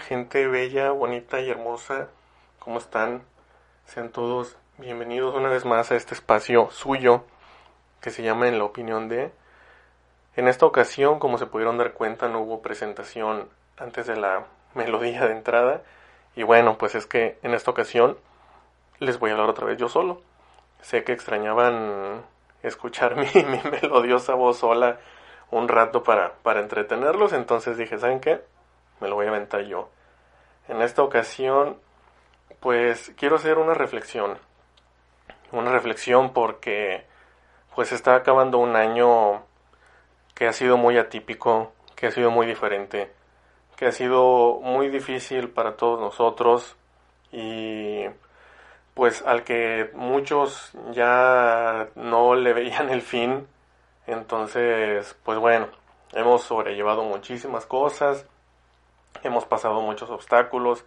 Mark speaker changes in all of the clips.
Speaker 1: Gente bella, bonita y hermosa. ¿Cómo están? Sean todos bienvenidos una vez más a este espacio suyo que se llama En la opinión de. En esta ocasión, como se pudieron dar cuenta, no hubo presentación antes de la melodía de entrada. Y bueno, pues es que en esta ocasión les voy a hablar otra vez yo solo. Sé que extrañaban escuchar mi, mi melodiosa voz sola un rato para, para entretenerlos, entonces dije, ¿saben qué? Me lo voy a aventar yo. En esta ocasión, pues quiero hacer una reflexión. Una reflexión porque pues está acabando un año que ha sido muy atípico, que ha sido muy diferente, que ha sido muy difícil para todos nosotros y pues al que muchos ya no le veían el fin. Entonces, pues bueno, hemos sobrellevado muchísimas cosas, hemos pasado muchos obstáculos,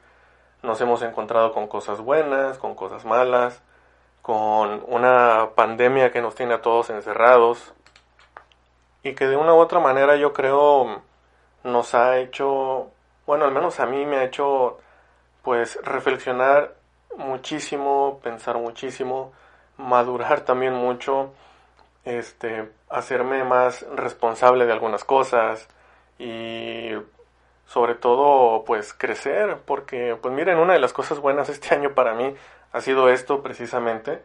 Speaker 1: nos hemos encontrado con cosas buenas, con cosas malas, con una pandemia que nos tiene a todos encerrados y que de una u otra manera yo creo nos ha hecho, bueno, al menos a mí me ha hecho pues reflexionar muchísimo, pensar muchísimo, madurar también mucho, este, hacerme más responsable de algunas cosas y sobre todo pues crecer, porque pues miren, una de las cosas buenas este año para mí ha sido esto precisamente,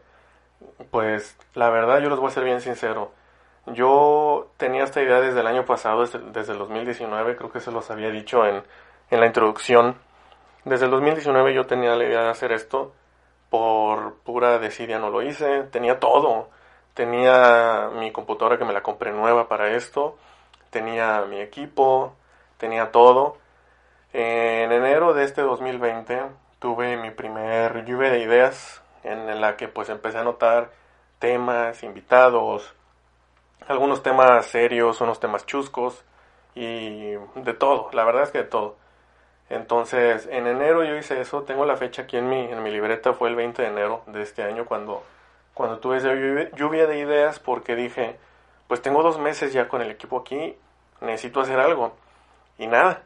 Speaker 1: pues la verdad yo les voy a ser bien sincero, yo tenía esta idea desde el año pasado, desde, el 2019, creo que se los había dicho en, en la introducción, desde el 2019 yo tenía la idea de hacer esto, por pura desidia no lo hice, tenía todo, tenía mi computadora que me la compré nueva para esto, tenía mi equipo, tenía todo. En enero de este 2020 tuve mi primer lluvia de ideas en la que pues empecé a notar temas, invitados, algunos temas serios, unos temas chuscos y de todo, la verdad es que de todo. Entonces, en enero yo hice eso, tengo la fecha aquí en mi, en mi libreta, fue el 20 de enero de este año cuando, cuando tuve esa lluvia de ideas porque dije, pues tengo dos meses ya con el equipo aquí, necesito hacer algo. Y nada,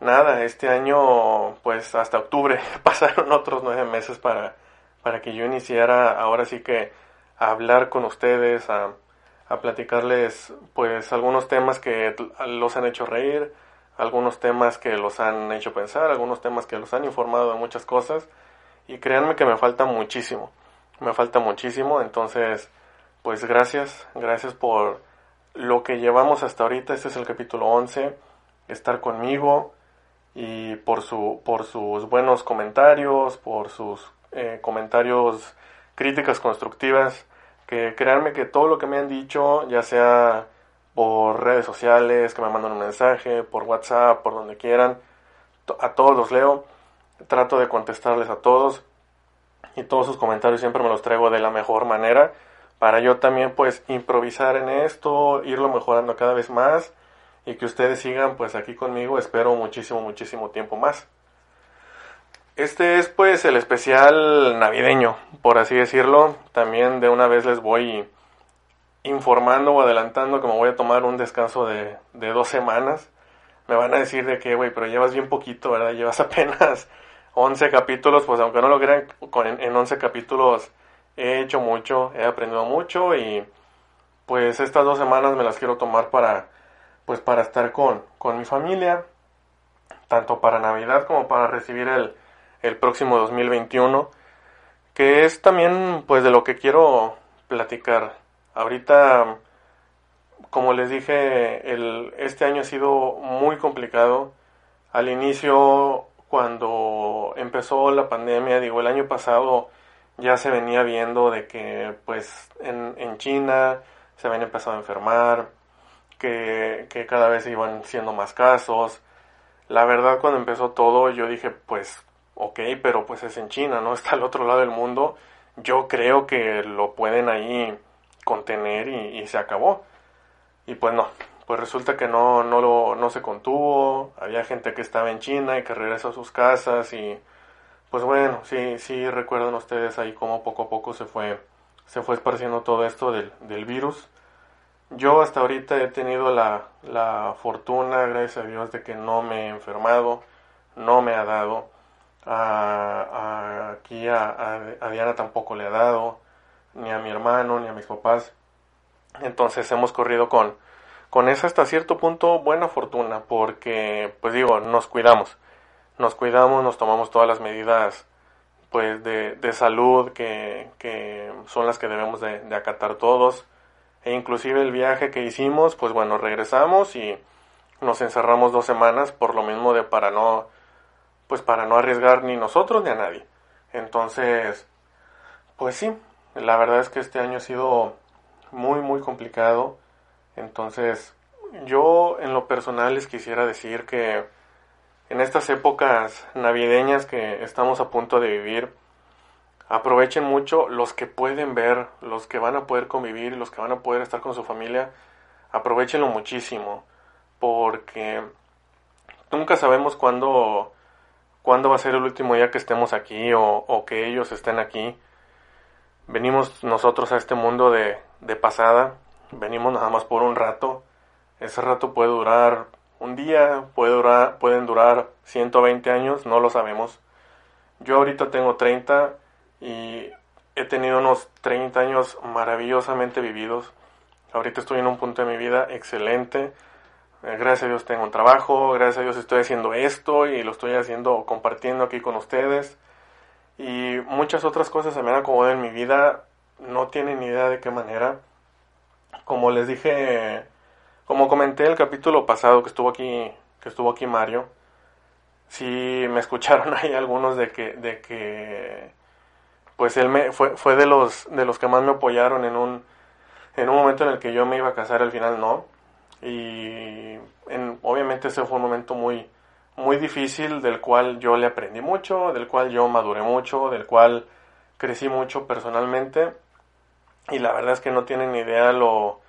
Speaker 1: nada, este año pues hasta octubre pasaron otros nueve meses para, para que yo iniciara ahora sí que a hablar con ustedes, a, a platicarles pues algunos temas que los han hecho reír, algunos temas que los han hecho pensar, algunos temas que los han informado de muchas cosas. Y créanme que me falta muchísimo, me falta muchísimo, entonces pues gracias, gracias por lo que llevamos hasta ahorita, este es el capítulo 11, estar conmigo y por, su, por sus buenos comentarios, por sus eh, comentarios, críticas constructivas, que créanme que todo lo que me han dicho, ya sea por redes sociales, que me mandan un mensaje, por WhatsApp, por donde quieran. A todos los leo, trato de contestarles a todos y todos sus comentarios siempre me los traigo de la mejor manera para yo también pues improvisar en esto, irlo mejorando cada vez más y que ustedes sigan pues aquí conmigo, espero muchísimo, muchísimo tiempo más. Este es pues el especial navideño, por así decirlo. También de una vez les voy informando o adelantando que me voy a tomar un descanso de, de dos semanas. Me van a decir de que, güey, pero llevas bien poquito, ¿verdad? Llevas apenas 11 capítulos, pues aunque no lo crean, en 11 capítulos he hecho mucho, he aprendido mucho y pues estas dos semanas me las quiero tomar para, pues para estar con, con mi familia, tanto para Navidad como para recibir el, el próximo 2021, que es también pues de lo que quiero platicar Ahorita, como les dije, el, este año ha sido muy complicado. Al inicio, cuando empezó la pandemia, digo, el año pasado ya se venía viendo de que pues en, en China se habían empezado a enfermar, que, que cada vez iban siendo más casos. La verdad cuando empezó todo yo dije pues ok, pero pues es en China, ¿no? Está al otro lado del mundo. Yo creo que lo pueden ahí contener y, y se acabó. Y pues no, pues resulta que no, no, lo, no se contuvo, había gente que estaba en China y que regresó a sus casas y pues bueno, sí, sí recuerdan ustedes ahí cómo poco a poco se fue, se fue esparciendo todo esto del, del virus. Yo hasta ahorita he tenido la, la fortuna, gracias a Dios, de que no me he enfermado, no me ha dado. A, aquí a, a- Diana tampoco le ha dado, ni a mi hermano, ni a mis papás. Entonces hemos corrido con, con esa hasta cierto punto buena fortuna, porque, pues digo, nos cuidamos. Nos cuidamos, nos tomamos todas las medidas pues de, de salud que, que son las que debemos de, de acatar todos. E inclusive el viaje que hicimos, pues bueno, regresamos y nos encerramos dos semanas por lo mismo de para no, pues para no arriesgar ni nosotros ni a nadie. Entonces, pues sí, la verdad es que este año ha sido muy, muy complicado. Entonces, yo en lo personal les quisiera decir que en estas épocas navideñas que estamos a punto de vivir, aprovechen mucho los que pueden ver, los que van a poder convivir, los que van a poder estar con su familia, aprovechenlo muchísimo, porque nunca sabemos cuándo, cuándo va a ser el último día que estemos aquí o, o que ellos estén aquí. Venimos nosotros a este mundo de, de pasada, venimos nada más por un rato. Ese rato puede durar un día, puede durar, pueden durar 120 años, no lo sabemos. Yo ahorita tengo 30 y he tenido unos 30 años maravillosamente vividos. Ahorita estoy en un punto de mi vida excelente. Eh, Gracias a Dios tengo un trabajo, gracias a Dios estoy haciendo esto y lo estoy haciendo compartiendo aquí con ustedes. Y muchas otras cosas se me han acomodado en mi vida, no tienen ni idea de qué manera. Como les dije, como comenté el capítulo pasado que estuvo aquí, que estuvo aquí Mario, sí me escucharon ahí algunos de que, de que, pues él me, fue, fue de los, de los que más me apoyaron en un, en un momento en el que yo me iba a casar, al final no. Y en- obviamente ese fue un momento muy, muy difícil del cual yo le aprendí mucho, del cual yo maduré mucho, del cual crecí mucho personalmente. Y la verdad es que no tienen ni idea lo,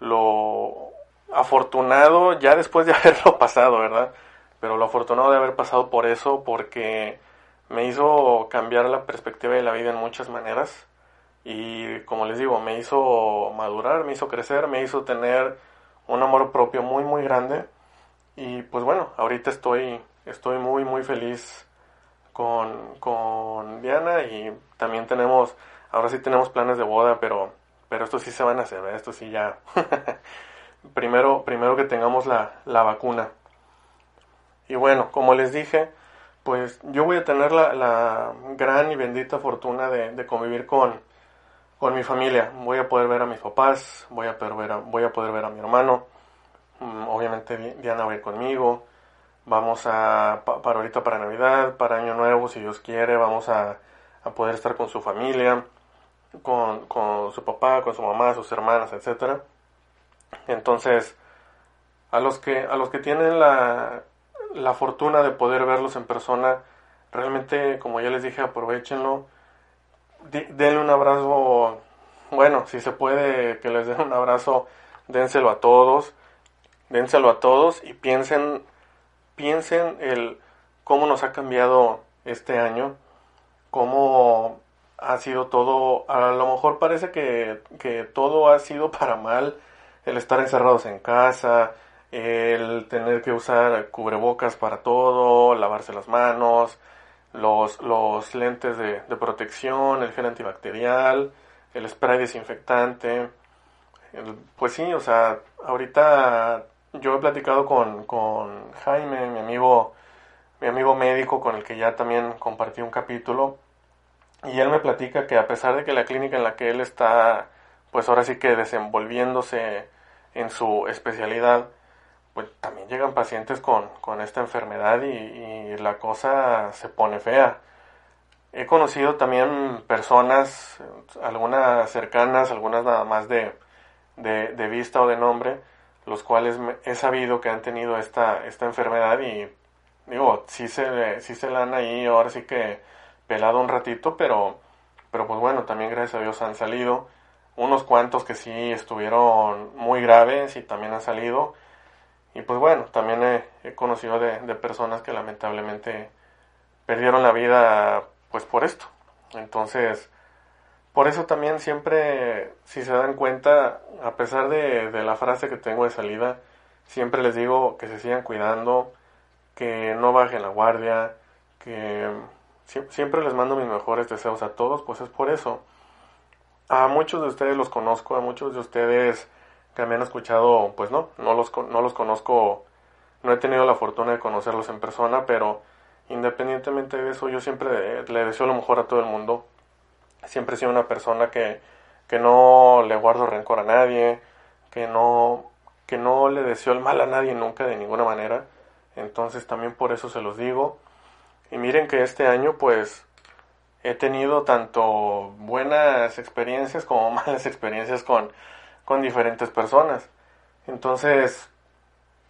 Speaker 1: lo afortunado ya después de haberlo pasado, ¿verdad? Pero lo afortunado de haber pasado por eso porque me hizo cambiar la perspectiva de la vida en muchas maneras. Y como les digo, me hizo madurar, me hizo crecer, me hizo tener un amor propio muy, muy grande. Y pues bueno, ahorita estoy, estoy muy, muy feliz con, con Diana y también tenemos, ahora sí tenemos planes de boda, pero, pero estos sí se van a hacer, ¿verdad? estos sí ya. primero, primero que tengamos la, la vacuna. Y bueno, como les dije, pues yo voy a tener la, la gran y bendita fortuna de, de convivir con, con mi familia. Voy a poder ver a mis papás, voy a poder ver a, voy a, poder ver a mi hermano. Mm, Obviamente Di- Diana va a ir conmigo. Vamos a, pa- para ahorita para Navidad, para Año Nuevo, si Dios quiere, vamos a, a poder estar con su familia, con, con su papá, con su mamá, sus hermanas, etcétera. Entonces, a los que, a los que tienen la, la fortuna de poder verlos en persona, realmente, como ya les dije, aprovechenlo. Denle un abrazo, bueno, si se puede que les den un abrazo, dénselo a todos, dénselo a todos y piensen, piensen el cómo nos ha cambiado este año, cómo ha sido todo, a lo mejor parece que, que todo ha sido para mal, el estar encerrados en casa, el tener que usar cubrebocas para todo, lavarse las manos, los, los lentes de, de protección, el gel antibacterial, el spray desinfectante. Pues sí, o sea, ahorita yo he platicado con, con Jaime, mi amigo, mi amigo médico con el que ya también compartí un capítulo, y él me platica que a pesar de que la clínica en la que él está, pues ahora sí que desenvolviéndose en su especialidad, pues también llegan pacientes con, con esta enfermedad y, la cosa se pone fea. He conocido también personas, algunas cercanas, algunas nada más de, de, de vista o de nombre, los cuales he sabido que han tenido esta, esta enfermedad y digo, sí se, sí se la han ahí, ahora sí que pelado un ratito, pero, pero pues bueno, también gracias a Dios han salido. Unos cuantos que sí estuvieron muy graves y también han salido. Y pues bueno, también he, conocido de, de, personas que lamentablemente perdieron la vida pues por esto. Entonces, por eso también siempre, si se dan cuenta, a pesar de, de la frase que tengo de salida, siempre les digo que se sigan cuidando, que no bajen la guardia, que siempre les mando mis mejores deseos a todos, pues es por eso. A muchos de ustedes los conozco, a muchos de ustedes que me han escuchado, pues no, no los, no los conozco, no he tenido la fortuna de conocerlos en persona, pero independientemente de eso, yo siempre le deseo lo mejor a todo el mundo. Siempre he sido una persona que, que no le guardo rencor a nadie, que no, que no le deseo el mal a nadie nunca de ninguna manera. Entonces también por eso se los digo. Y miren que este año pues he tenido tanto buenas experiencias como malas experiencias con, con diferentes personas. Entonces,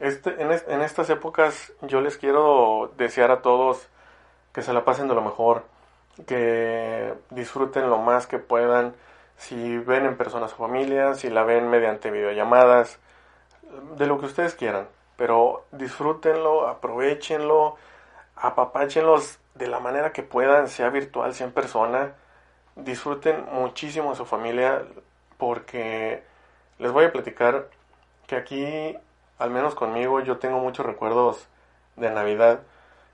Speaker 1: este, en, estas épocas yo les quiero desear a todos que se la pasen de lo mejor, que disfruten lo más que puedan, si ven en persona su familia, si la ven mediante videollamadas, de lo que ustedes quieran pero disfrútenlo, aprovechenlo, apapáchenlos de la manera que puedan, sea virtual, sea en persona. Disfruten muchísimo a su familia porque les voy a platicar que aquí, al menos conmigo, yo tengo muchos recuerdos de Navidad.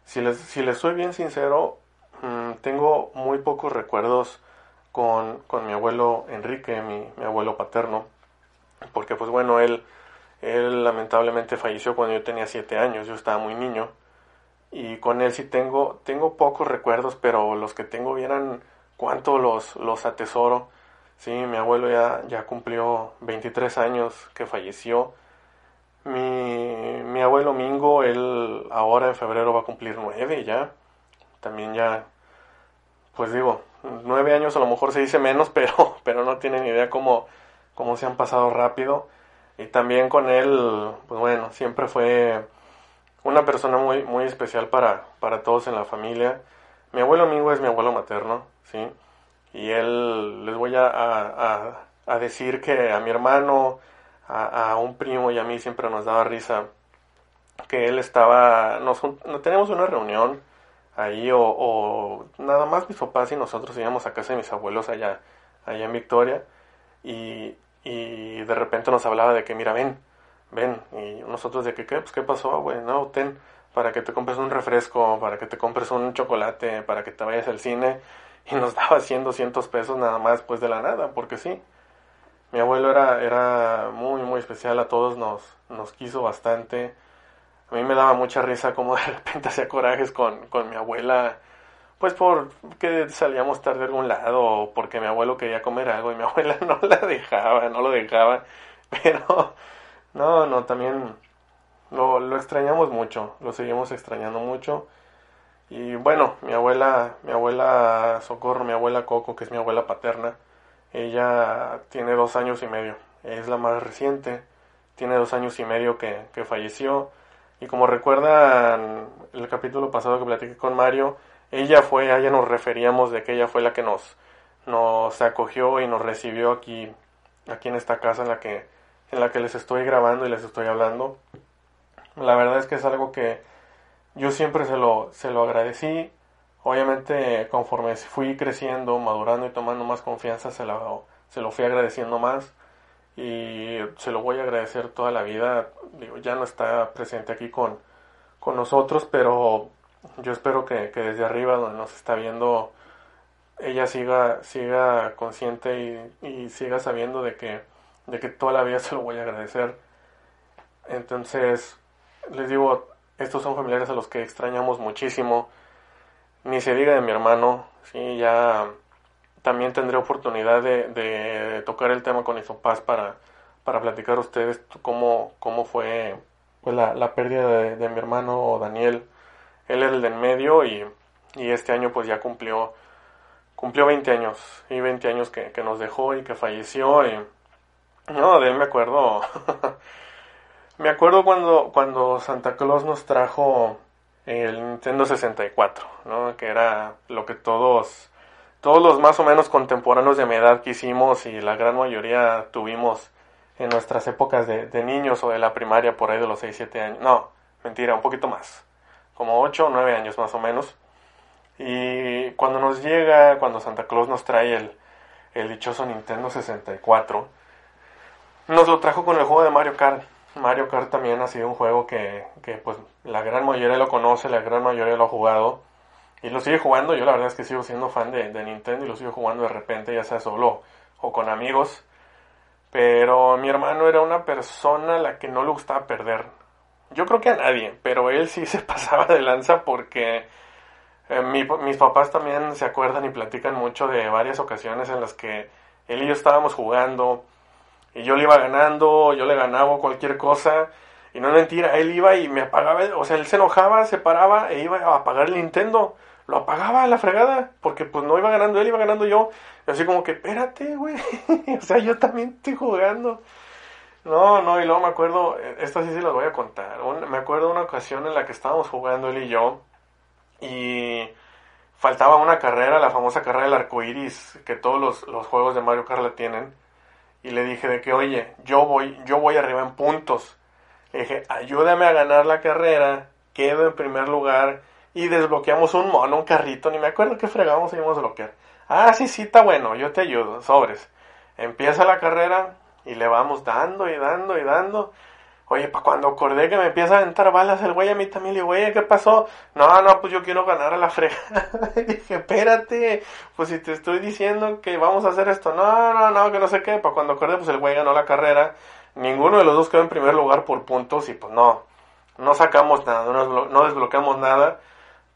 Speaker 1: Si les, si les soy bien sincero, mm, tengo muy pocos recuerdos con, con mi abuelo Enrique, mi, mi abuelo paterno, porque pues bueno, él él lamentablemente falleció cuando yo tenía siete años, yo estaba muy niño. Y con él sí tengo, tengo pocos recuerdos, pero los que tengo vieran cuánto los, los atesoro. Sí, mi abuelo ya, ya cumplió 23 años que falleció. Mi, mi abuelo Mingo, él ahora en febrero va a cumplir nueve ya. También ya, pues digo, nueve años a lo mejor se dice menos, pero, pero no tienen idea cómo, cómo se han pasado rápido. Y también con él, pues bueno, siempre fue una persona muy, muy especial para, para todos en la familia. Mi abuelo amigo es mi abuelo materno, ¿sí? Y él, les voy a, a, a decir que a mi hermano, a, un primo y a mí siempre nos daba risa que él estaba, nos, no teníamos una reunión ahí o, o, nada más mis papás y nosotros íbamos a casa de mis abuelos allá, allá en Victoria y y de repente nos hablaba de que, mira, ven, ven, y nosotros de que, ¿qué? Pues, ¿qué pasó, güey? No, ten, para que te compres un refresco, para que te compres un chocolate, para que te vayas al cine, y nos daba 100, 200 pesos nada más, pues, de la nada, porque sí. Mi abuelo era, era muy, muy especial, a todos nos, nos quiso bastante. A mí me daba mucha risa como de repente hacía corajes con, con mi abuela pues porque salíamos tarde a algún lado o porque mi abuelo quería comer algo y mi abuela no la dejaba, no lo dejaba. Pero no, no, también lo, lo extrañamos mucho, lo seguimos extrañando mucho. Y bueno, mi abuela, mi abuela Socorro, mi abuela Coco, que es mi abuela paterna, ella tiene dos años y medio, es la más reciente, tiene dos años y medio que, que falleció. Y como recuerdan el capítulo pasado que platiqué con Mario, ella fue, a ella nos referíamos de que ella fue la que nos, nos acogió y nos recibió aquí, aquí en esta casa en la que, en la que les estoy grabando y les estoy hablando. La verdad es que es algo que yo siempre se lo, se lo agradecí. Obviamente conforme fui creciendo, madurando y tomando más confianza, se lo, se lo fui agradeciendo más y se lo voy a agradecer toda la vida. Digo, ya no está presente aquí con, con nosotros, pero yo espero que, que, desde arriba, donde nos está viendo, ella siga, siga consciente y, y, siga sabiendo de que, de que toda la vida se lo voy a agradecer. Entonces, les digo, estos son familiares a los que extrañamos muchísimo. Ni se diga de mi hermano, sí, ya también tendré oportunidad de, de tocar el tema con Isopaz para, para platicar a ustedes cómo, cómo fue pues la, la pérdida de, mi hermano Daniel. Él era el de en medio y, y, este año pues ya cumplió, cumplió 20 años. Y 20 años que, nos dejó y que falleció. No, de él me acuerdo. me acuerdo cuando, cuando Santa Claus nos trajo el Nintendo 64, ¿no? Que era lo que todos, todos los más o menos contemporáneos de mi edad quisimos y la gran mayoría tuvimos en nuestras épocas de, de niños o de la primaria por ahí de los 6, 7 años. No, mentira, un poquito más. Como 8 o 9 años más o menos. Y cuando nos llega, cuando Santa Claus nos trae el, el dichoso Nintendo 64, nos lo trajo con el juego de Mario Kart. Mario Kart también ha sido un juego que, que pues la gran mayoría lo conoce, la gran mayoría lo ha jugado. Y lo sigue jugando, yo la verdad es que sigo siendo fan de, Nintendo y lo sigo jugando de repente, ya sea solo o con amigos. Pero mi hermano era una persona a la que no le gustaba perder. Yo creo que a nadie, pero él sí se pasaba de lanza porque eh, mi, mis papás también se acuerdan y platican mucho de varias ocasiones en las que él y yo estábamos jugando y yo le iba ganando, yo le ganaba cualquier cosa. Y no es mentira, él iba y me apagaba, o sea, él se enojaba, se paraba e iba a apagar el Nintendo. Lo apagaba a la fregada, porque pues no iba ganando él, iba ganando yo. Y así como que, espérate, güey. o sea, yo también estoy jugando. No, no, y luego me acuerdo, esta sí se las voy a contar. me acuerdo una ocasión en la que estábamos jugando él y yo. Y faltaba una carrera, la famosa carrera del arco iris, que todos los, los juegos de Mario Kart la tienen y le dije de que, oye, yo voy, yo voy arriba en puntos. Le dije, ayúdame a ganar la carrera, quedo en primer lugar y desbloqueamos un mono, un carrito, ni me acuerdo qué fregamos y íbamos a bloquear. Ah, sí, sí, está bueno, yo te ayudo, sobres. Empieza la carrera y le vamos dando y dando y dando. Oye, para cuando acordé que me empieza a aventar balas el güey a mí también le digo, oye, ¿qué pasó? No, no, pues yo quiero ganar a la frega. dije, espérate, pues si te estoy diciendo que vamos a hacer esto, no, no, no, que no sé qué. Para cuando acordé, pues el güey ganó la carrera. Ninguno de los dos quedó en primer lugar por puntos y pues no, no sacamos nada, no, desbloqueamos nada.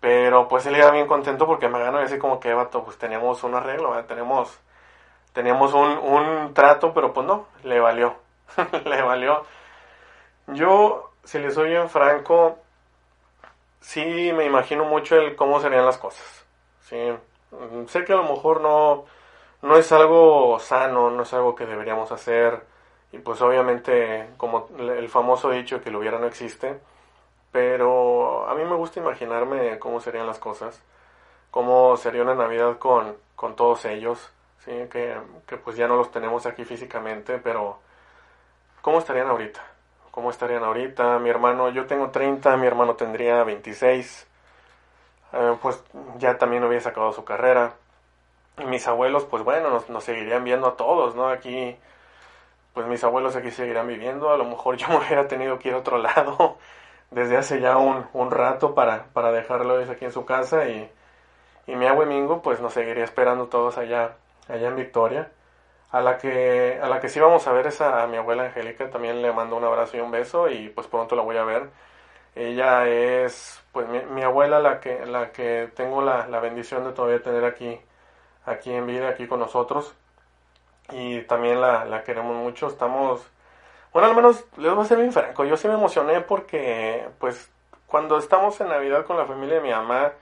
Speaker 1: Pero pues él iba bien contento porque me ganó y así como que, vato, pues teníamos un arreglo, tenemos, teníamos un, un trato, pero pues no, le valió, le valió. Yo, si le soy bien franco, sí me imagino mucho el cómo serían las cosas. Sí, mm, sé que a lo mejor no, no es algo sano, no es algo que deberíamos hacer. Y pues obviamente, como el famoso dicho que lo hubiera no existe. Pero a mí me gusta imaginarme cómo serían las cosas. Cómo sería una Navidad con, con todos ellos. Sí, que, que pues ya no los tenemos aquí físicamente, pero ¿cómo estarían ahorita? Cómo estarían ahorita. Mi hermano, yo tengo 30, mi hermano tendría 26. Eh, pues ya también había sacado su carrera. Y mis abuelos, pues bueno, nos, seguirían viendo a todos, ¿no? Aquí, pues mis abuelos aquí seguirían viviendo. A lo mejor yo me hubiera tenido que ir a otro lado desde hace ya un, un rato para, para dejarlo aquí en su casa. Y, y mi abuelo pues nos seguiría esperando todos allá, allá en Victoria. A la que, a la que sí vamos a ver es a, mi abuela Angélica, también le mando un abrazo y un beso y pues pronto la voy a ver. Ella es pues mi, abuela la que, la que tengo la, la, bendición de todavía tener aquí, aquí en vida, aquí con nosotros. Y también la, la queremos mucho, estamos, bueno al menos les voy a ser bien franco, yo sí me emocioné porque pues cuando estamos en Navidad con la familia de mi mamá,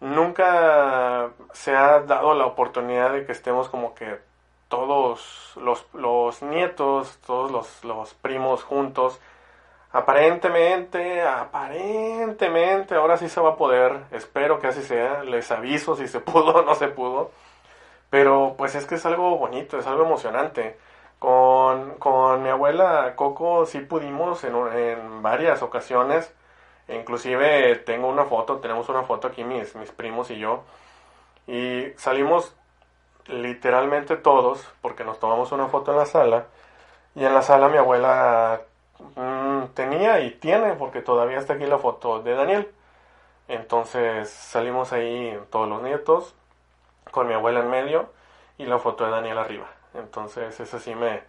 Speaker 1: nunca se ha dado la oportunidad de que estemos como que todos los, los nietos, todos los, los, primos juntos. Aparentemente, aparentemente, ahora sí se va a poder. Espero que así sea. Les aviso si se pudo o no se pudo. Pero pues es que es algo bonito, es algo emocionante. Con, con mi abuela Coco sí pudimos en, en varias ocasiones. Inclusive tengo una foto, tenemos una foto aquí mis, mis primos y yo. Y salimos literalmente todos, porque nos tomamos una foto en la sala, y en la sala mi abuela mmm, tenía y tiene, porque todavía está aquí la foto de Daniel. Entonces salimos ahí todos los nietos, con mi abuela en medio y la foto de Daniel arriba. Entonces esa sí me,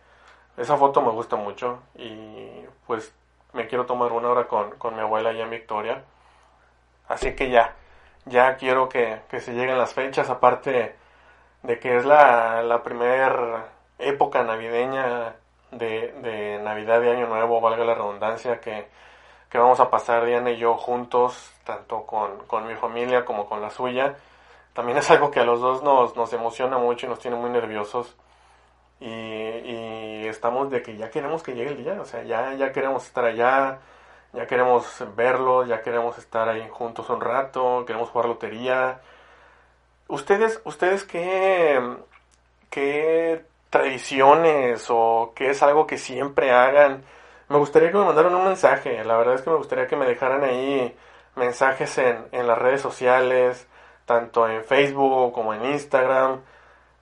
Speaker 1: esa foto me gusta mucho y pues me quiero tomar una hora con, con mi abuela allá en Victoria. Así que ya, ya quiero que, que se lleguen las fechas, aparte de que es la, la primera época navideña de, de Navidad y Año Nuevo, valga la redundancia, que, que vamos a pasar Diana y yo juntos, tanto con, con mi familia como con la suya. También es algo que a los dos nos, nos emociona mucho y nos tiene muy nerviosos. Y, y, estamos de que ya queremos que llegue el día, o sea, ya, ya queremos estar allá, ya queremos verlo, ya queremos estar ahí juntos un rato, queremos jugar lotería. ¿Ustedes, ustedes qué, qué tradiciones o qué es algo que siempre hagan? Me gustaría que me mandaran un mensaje, la verdad es que me gustaría que me dejaran ahí mensajes en, en las redes sociales, tanto en Facebook como en Instagram,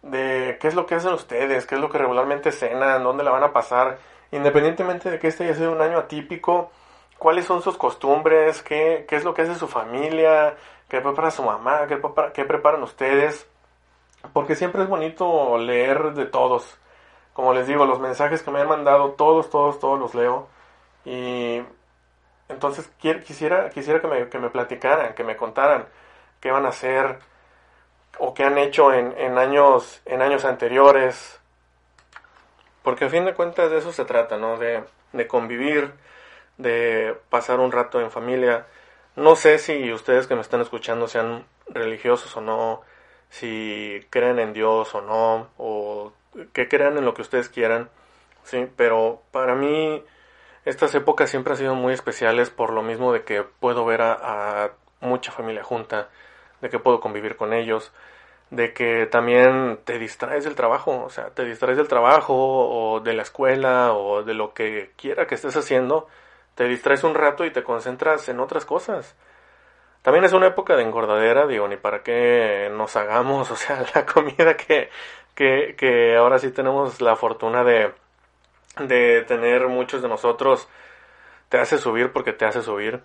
Speaker 1: de qué es lo que hacen ustedes, qué es lo que regularmente cenan, dónde la van a pasar, independientemente de que este haya sido un año atípico, cuáles son sus costumbres, qué, qué es lo que hace su familia, qué prepara su mamá, qué, qué preparan ustedes, porque siempre es bonito leer de todos. Como les digo, los mensajes que me han mandado, todos, todos, todos los leo. Y entonces quisiera, quisiera que me, que me platicaran, que me contaran qué van a hacer o qué han hecho en, en, años, en años anteriores. Porque a fin de cuentas de eso se trata, ¿no? De, de convivir, de pasar un rato en familia. No sé si ustedes que me están escuchando sean religiosos o no, si creen en Dios o no, o que crean en lo que ustedes quieran, sí, pero para mí estas épocas siempre han sido muy especiales por lo mismo de que puedo ver a, a mucha familia junta, de que puedo convivir con ellos, de que también te distraes del trabajo, o sea, te distraes del trabajo o de la escuela o de lo que quiera que estés haciendo, te distraes un rato y te concentras en otras cosas. También es una época de engordadera, digo, ni para qué nos hagamos, o sea, la comida que, que, ahora sí tenemos la fortuna de, de tener muchos de nosotros, te hace subir porque te hace subir.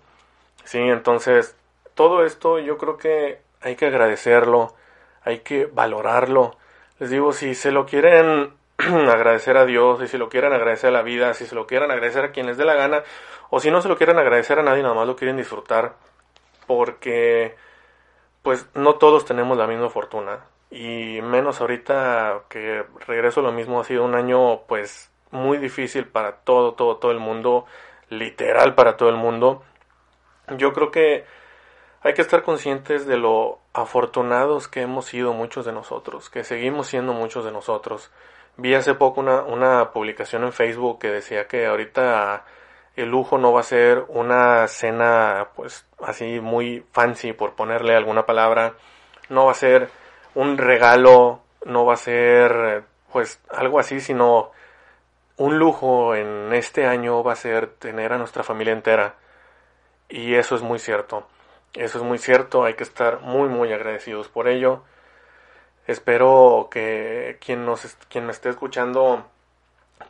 Speaker 1: Sí, entonces, todo esto yo creo que hay que agradecerlo hay que valorarlo. Les digo, si se lo quieren agradecer a Dios, si se lo quieren agradecer a la vida, si se lo quieren agradecer a quien les dé la gana, o si no se lo quieren agradecer a nadie, nada más lo quieren disfrutar, porque pues no todos tenemos la misma fortuna, y menos ahorita que regreso lo mismo, ha sido un año pues muy difícil para todo, todo, todo el mundo, literal para todo el mundo. Yo creo que hay que estar conscientes de lo afortunados que hemos sido muchos de nosotros, que seguimos siendo muchos de nosotros. Vi hace poco una, una publicación en Facebook que decía que ahorita el lujo no va a ser una cena pues así muy fancy por ponerle alguna palabra, no va a ser un regalo, no va a ser pues algo así, sino un lujo en este año va a ser tener a nuestra familia entera. Y eso es muy cierto. Eso es muy cierto, hay que estar muy muy agradecidos por ello. Espero que quien nos quien me esté escuchando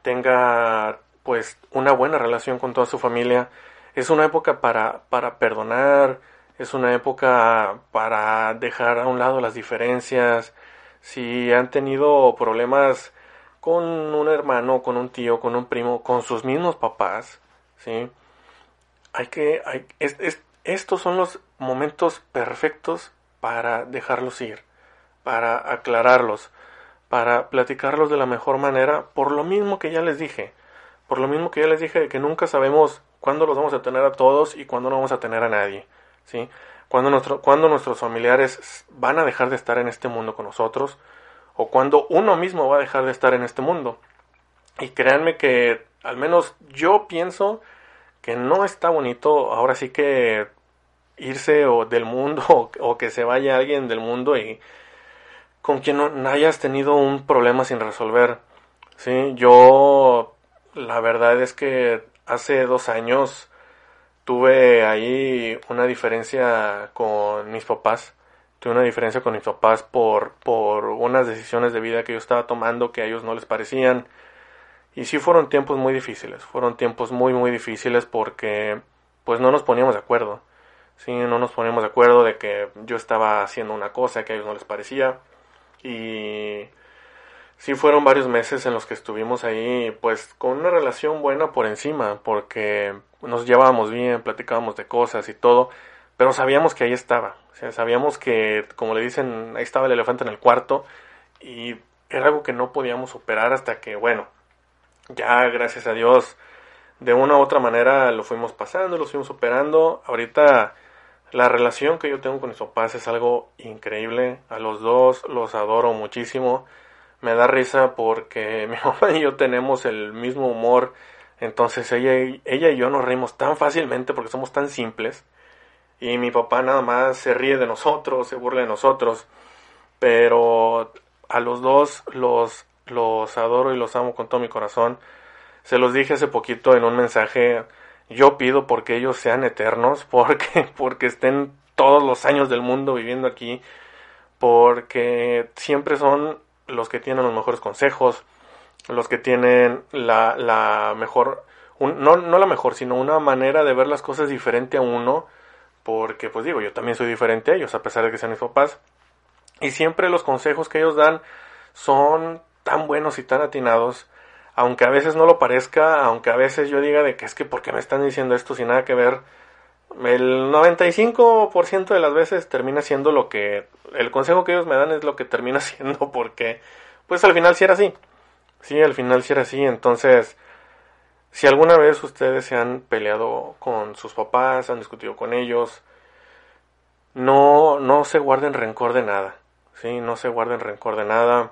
Speaker 1: tenga pues una buena relación con toda su familia. Es una época para para perdonar, es una época para dejar a un lado las diferencias. Si han tenido problemas con un hermano, con un tío, con un primo, con sus mismos papás, ¿sí? Hay que hay, es, estos son los momentos perfectos para dejarlos ir, para aclararlos, para platicarlos de la mejor manera, por lo mismo que ya les dije, por lo mismo que ya les dije que nunca sabemos cuándo los vamos a tener a todos y cuándo no vamos a tener a nadie, ¿sí? Cuando, nuestro, cuando nuestros familiares van a dejar de estar en este mundo con nosotros, o cuando uno mismo va a dejar de estar en este mundo. Y créanme que al menos yo pienso que no está bonito ahora sí que irse o del mundo o, que se vaya alguien del mundo y con quien hayas tenido un problema sin resolver. Sí, yo la verdad es que hace dos años tuve ahí una diferencia con mis papás. Tuve una diferencia con mis papás por, por unas decisiones de vida que yo estaba tomando que a ellos no les parecían. Y sí fueron tiempos muy difíciles, fueron tiempos muy muy difíciles porque pues no nos poníamos de acuerdo. Sí, no nos poníamos de acuerdo de que yo estaba haciendo una cosa que a ellos no les parecía. Y sí fueron varios meses en los que estuvimos ahí pues con una relación buena por encima porque nos llevábamos bien, platicábamos de cosas y todo, pero sabíamos que ahí estaba. O sea, sabíamos que, como le dicen, ahí estaba el elefante en el cuarto y era algo que no podíamos superar hasta que, bueno, ya gracias a Dios de una u otra manera lo fuimos pasando, lo fuimos superando. Ahorita la relación que yo tengo con mis papás es algo increíble. A los dos los adoro muchísimo. Me da risa porque mi mamá y yo tenemos el mismo humor. Entonces ella, ella y yo nos reímos tan fácilmente porque somos tan simples. Y mi papá nada más se ríe de nosotros, se burla de nosotros. Pero a los dos los, los adoro y los amo con todo mi corazón. Se los dije hace poquito en un mensaje. Yo pido porque ellos sean eternos, porque, porque estén todos los años del mundo viviendo aquí, porque siempre son los que tienen los mejores consejos, los que tienen la, la mejor, no, no la mejor, sino una manera de ver las cosas diferente a uno, porque pues digo, yo también soy diferente a ellos, a pesar de que sean mis papás, y siempre los consejos que ellos dan son tan buenos y tan atinados aunque a veces no lo parezca, aunque a veces yo diga de que es que ¿por qué me están diciendo esto sin nada que ver? El 95% de las veces termina siendo lo que el consejo que ellos me dan es lo que termina siendo porque pues al final sí era así. Sí, al final sí era así, entonces si alguna vez ustedes se han peleado con sus papás, han discutido con ellos, no no se guarden rencor de nada. Sí, no se guarden rencor de nada.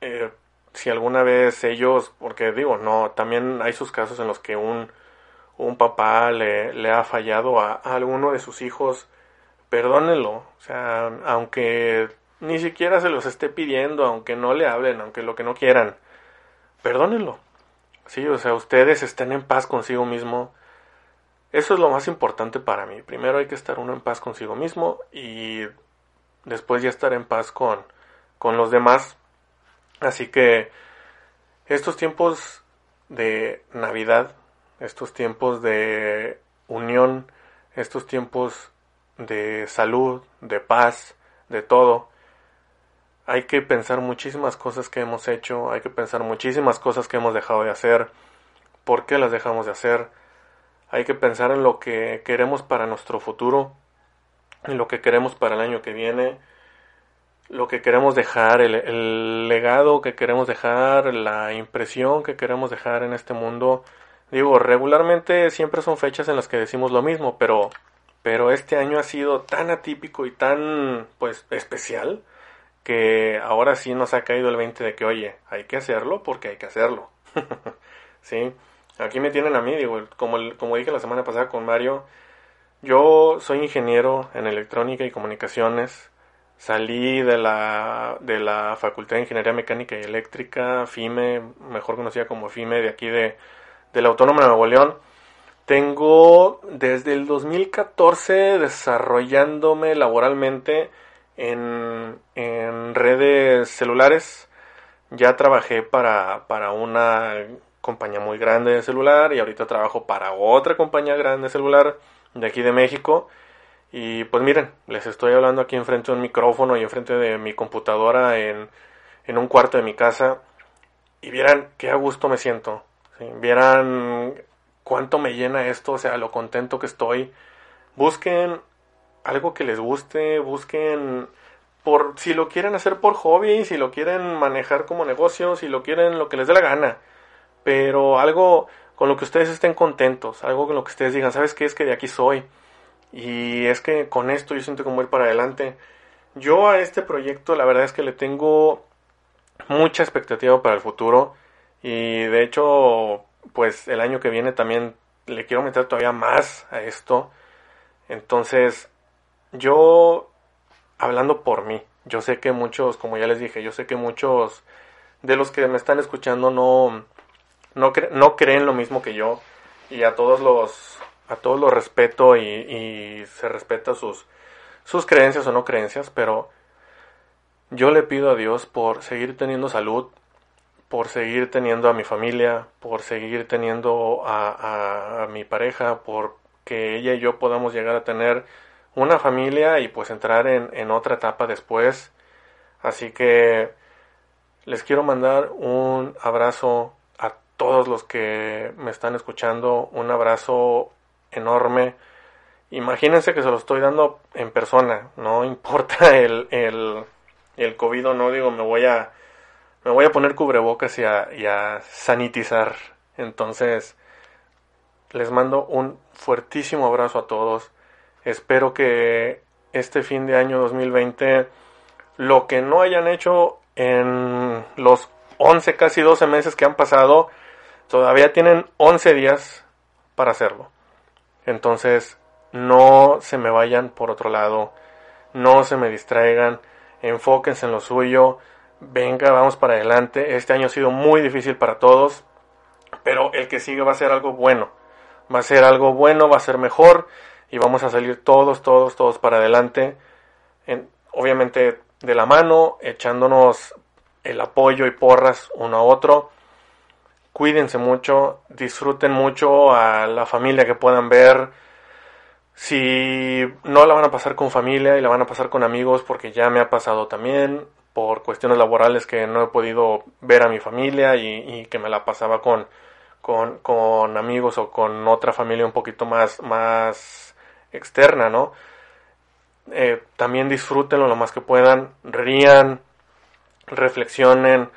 Speaker 1: Eh, si alguna vez ellos, porque digo, no, también hay sus casos en los que un, un papá le, le ha fallado a, alguno de sus hijos, perdónenlo, o sea, aunque ni siquiera se los esté pidiendo, aunque no le hablen, aunque lo que no quieran, perdónenlo. Sí, o sea, ustedes estén en paz consigo mismo. Eso es lo más importante para mí. Primero hay que estar uno en paz consigo mismo y después ya estar en paz con, con los demás Así que estos tiempos de Navidad, estos tiempos de unión, estos tiempos de salud, de paz, de todo, hay que pensar muchísimas cosas que hemos hecho, hay que pensar muchísimas cosas que hemos dejado de hacer, por qué las dejamos de hacer, hay que pensar en lo que queremos para nuestro futuro, en lo que queremos para el año que viene, lo que queremos dejar, el, legado que queremos dejar, la impresión que queremos dejar en este mundo. Digo, regularmente siempre son fechas en las que decimos lo mismo, pero, pero este año ha sido tan atípico y tan, pues, especial que ahora sí nos ha caído el 20 de que, oye, hay que hacerlo porque hay que hacerlo. sí, aquí me tienen a mí, digo, como, como dije la semana pasada con Mario, yo soy ingeniero en electrónica y comunicaciones, Salí de la, de la Facultad de Ingeniería Mecánica y Eléctrica, FIME, mejor conocida como FIME, de aquí de, de la Autónoma de Nuevo León. Tengo desde el 2014 desarrollándome laboralmente en, en redes celulares. Ya trabajé para, para una compañía muy grande de celular y ahorita trabajo para otra compañía grande de celular de aquí de México. Y pues miren, les estoy hablando aquí enfrente de un micrófono y enfrente de mi computadora en, en un cuarto de mi casa. Y vieran qué a gusto me siento. Vieran cuánto me llena esto, o sea, lo contento que estoy. Busquen algo que les guste, busquen por si lo quieren hacer por hobby, si lo quieren manejar como negocio, si lo quieren lo que les dé la gana. Pero algo con lo que ustedes estén contentos, algo con lo que ustedes digan, ¿sabes qué es que de aquí soy? Y es que con esto yo siento como ir para adelante. Yo a este proyecto la verdad es que le tengo mucha expectativa para el futuro. Y de hecho, pues el año que viene también le quiero meter todavía más a esto. Entonces, yo, hablando por mí, yo sé que muchos, como ya les dije, yo sé que muchos de los que me están escuchando no, no, no creen lo mismo que yo. Y a todos los a todos los respeto y, se respeta sus, sus creencias o no creencias, pero yo le pido a Dios por seguir teniendo salud, por seguir teniendo a mi familia, por seguir teniendo a, a, mi pareja, por que ella y yo podamos llegar a tener una familia y pues entrar en, en otra etapa después. Así que les quiero mandar un abrazo a todos los que me están escuchando, un abrazo enorme. Imagínense que se lo estoy dando en persona, no importa el, el, el COVID o no, digo, me voy a, me voy a poner cubrebocas y a, sanitizar. Entonces, les mando un fuertísimo abrazo a todos. Espero que este fin de año 2020, lo que no hayan hecho en los 11, casi 12 meses que han pasado, todavía tienen 11 días para hacerlo. Entonces, no se me vayan por otro lado, no se me distraigan, enfóquense en lo suyo, venga, vamos para adelante. Este año ha sido muy difícil para todos, pero el que sigue va a ser algo bueno. Va a ser algo bueno, va a ser mejor y vamos a salir todos, todos, todos para adelante. obviamente de la mano, echándonos el apoyo y porras uno a otro. Cuídense mucho, disfruten mucho a la familia que puedan ver. Si no la van a pasar con familia y la van a pasar con amigos, porque ya me ha pasado también, por cuestiones laborales que no he podido ver a mi familia y, que me la pasaba con, con, amigos o con otra familia un poquito más, más externa, ¿no? Eh, también disfrútenlo lo más que puedan, rían, reflexionen,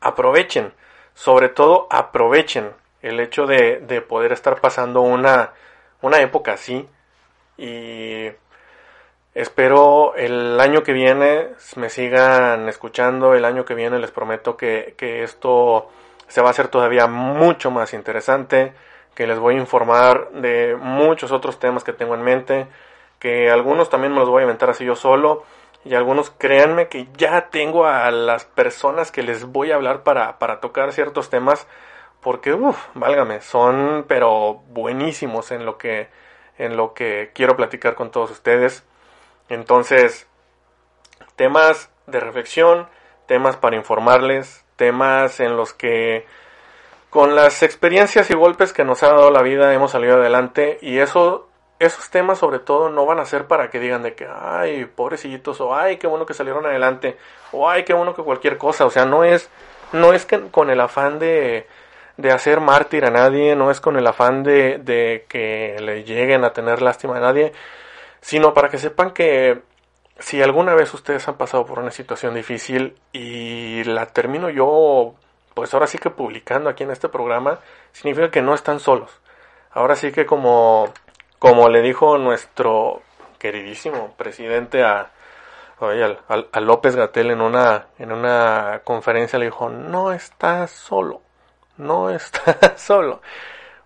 Speaker 1: aprovechen, sobre todo aprovechen el hecho de, de poder estar pasando una, una época así. Y espero el año que viene me sigan escuchando, el año que viene les prometo que, que esto se va a hacer todavía mucho más interesante, que les voy a informar de muchos otros temas que tengo en mente, que algunos también me los voy a inventar así yo solo y algunos créanme que ya tengo a las personas que les voy a hablar para, para tocar ciertos temas porque uff, válgame, son pero buenísimos en lo que en lo que quiero platicar con todos ustedes. Entonces, temas de reflexión, temas para informarles, temas en los que con las experiencias y golpes que nos ha dado la vida hemos salido adelante y eso esos temas sobre todo no van a ser para que digan de que, ay, pobrecitos, o ay, qué bueno que salieron adelante, o ay, qué bueno que cualquier cosa, o sea, no es, no es que con el afán de, de hacer mártir a nadie, no es con el afán de, de que le lleguen a tener lástima a nadie, sino para que sepan que si alguna vez ustedes han pasado por una situación difícil y la termino yo, pues ahora sí que publicando aquí en este programa, significa que no están solos. Ahora sí que como como le dijo nuestro queridísimo presidente a, López Gatel en una, en una conferencia, le dijo, no estás solo, no estás solo.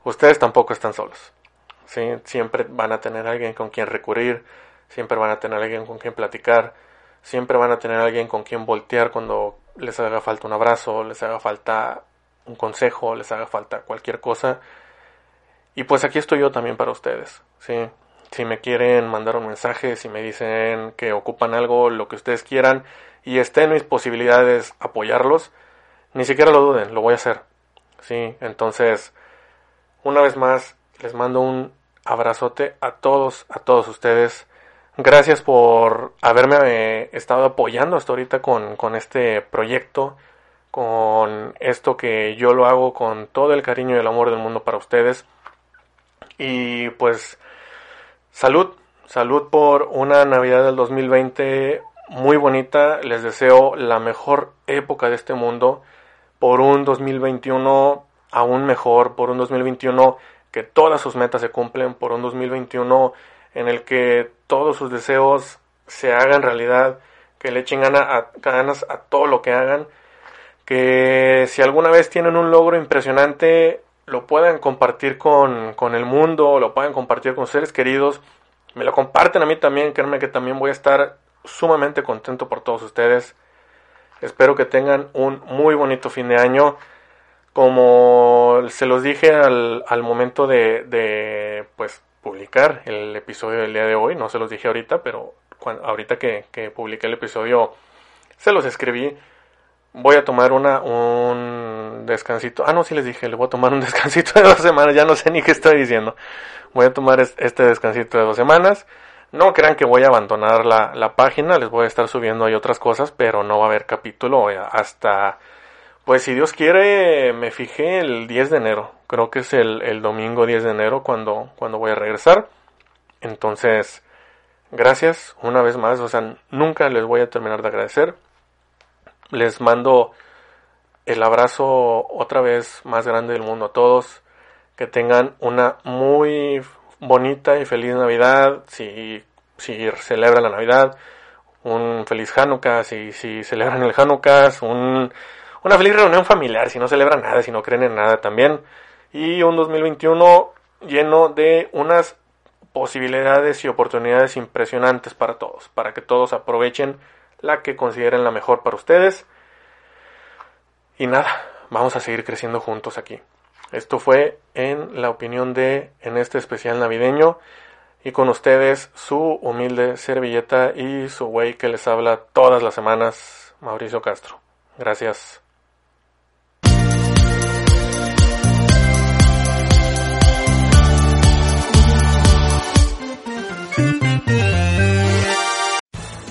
Speaker 1: Ustedes tampoco están solos. Siempre van a tener alguien con quien recurrir, siempre van a tener alguien con quien platicar, siempre van a tener alguien con quien voltear cuando les haga falta un abrazo, les haga falta un consejo, les haga falta cualquier cosa y pues aquí estoy yo también para ustedes, ¿sí? Si me quieren mandar un mensaje, si me dicen que ocupan algo, lo que ustedes quieran, y esté en mis posibilidades apoyarlos, ni siquiera lo duden, lo voy a hacer, ¿sí? Entonces, una vez más, les mando un abrazote a todos, a todos ustedes. Gracias por haberme eh, estado apoyando hasta ahorita con, con este proyecto, con esto que yo lo hago con todo el cariño y el amor del mundo para ustedes. Y pues salud, salud por una Navidad del 2020 muy bonita. Les deseo la mejor época de este mundo. Por un 2021 aún mejor, por un 2021 que todas sus metas se cumplen, por un 2021 en el que todos sus deseos se hagan realidad, que le echen ganas a todo lo que hagan, que si alguna vez tienen un logro impresionante, lo puedan compartir con, con el mundo, lo puedan compartir con seres queridos, me lo comparten a mí también, créanme que también voy a estar sumamente contento por todos ustedes. Espero que tengan un muy bonito fin de año. Como se los dije al, al momento de, de, pues, publicar el episodio del día de hoy, no se los dije ahorita, pero cuando, ahorita que, que publiqué el episodio se los escribí voy a tomar una, un descansito. Ah, no, sí les dije, le voy a tomar un descansito de dos semanas. Ya no sé ni qué estoy diciendo. Voy a tomar este descansito de dos semanas. No crean que voy a abandonar la, la página. Les voy a estar subiendo ahí otras cosas, pero no va a haber capítulo hasta, pues si Dios quiere, me fijé el 10 de enero. Creo que es el, el domingo 10 de enero cuando, cuando voy a regresar. Entonces, gracias una vez más. O sea, nunca les voy a terminar de agradecer Les mando el abrazo otra vez más grande del mundo a todos. Que tengan una muy bonita y feliz Navidad. Si, si celebran la Navidad, un feliz Hanukkah. Si, si celebran el Hanukkah, un, una feliz reunión familiar. Si no celebran nada, si no creen en nada también. Y un 2021 lleno de unas posibilidades y oportunidades impresionantes para todos, para que todos aprovechen la que consideren la mejor para ustedes. Y nada, vamos a seguir creciendo juntos aquí. Esto fue en la opinión de en este especial navideño y con ustedes su humilde servilleta y su güey que les habla todas las semanas, Mauricio Castro. Gracias.